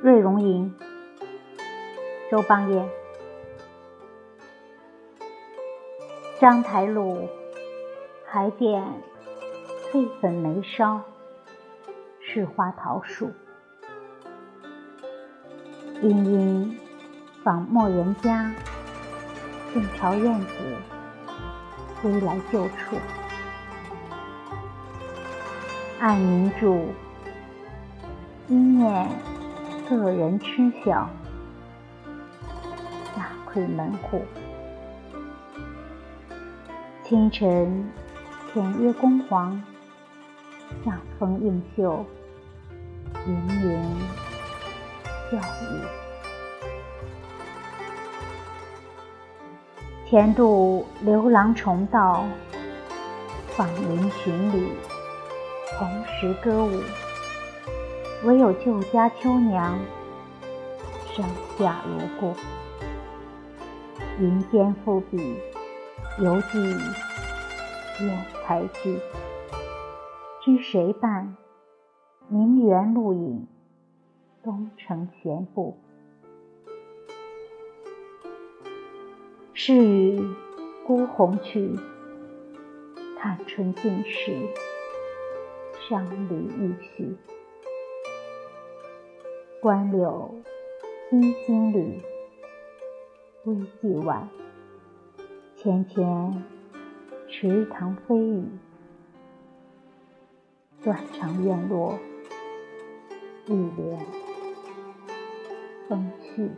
瑞容营，周邦彦。章台路，海边翠粉眉梢，是花桃树。莺莺访陌人家，正朝燕子归来旧处。暗凝住，一念个人痴笑，大窥门户。清晨田约宫黄，向风映袖，盈盈笑语。前度刘郎重道，访邻寻礼，同时歌舞。唯有旧家秋娘，上下如故。云间赋笔。犹记远才句，知谁伴？名园露影，东城闲步。是与孤鸿去，探春尽时，伤离欲续。关柳依金缕，微既晚。芊芊池塘飞雨，断肠院落，一帘风絮。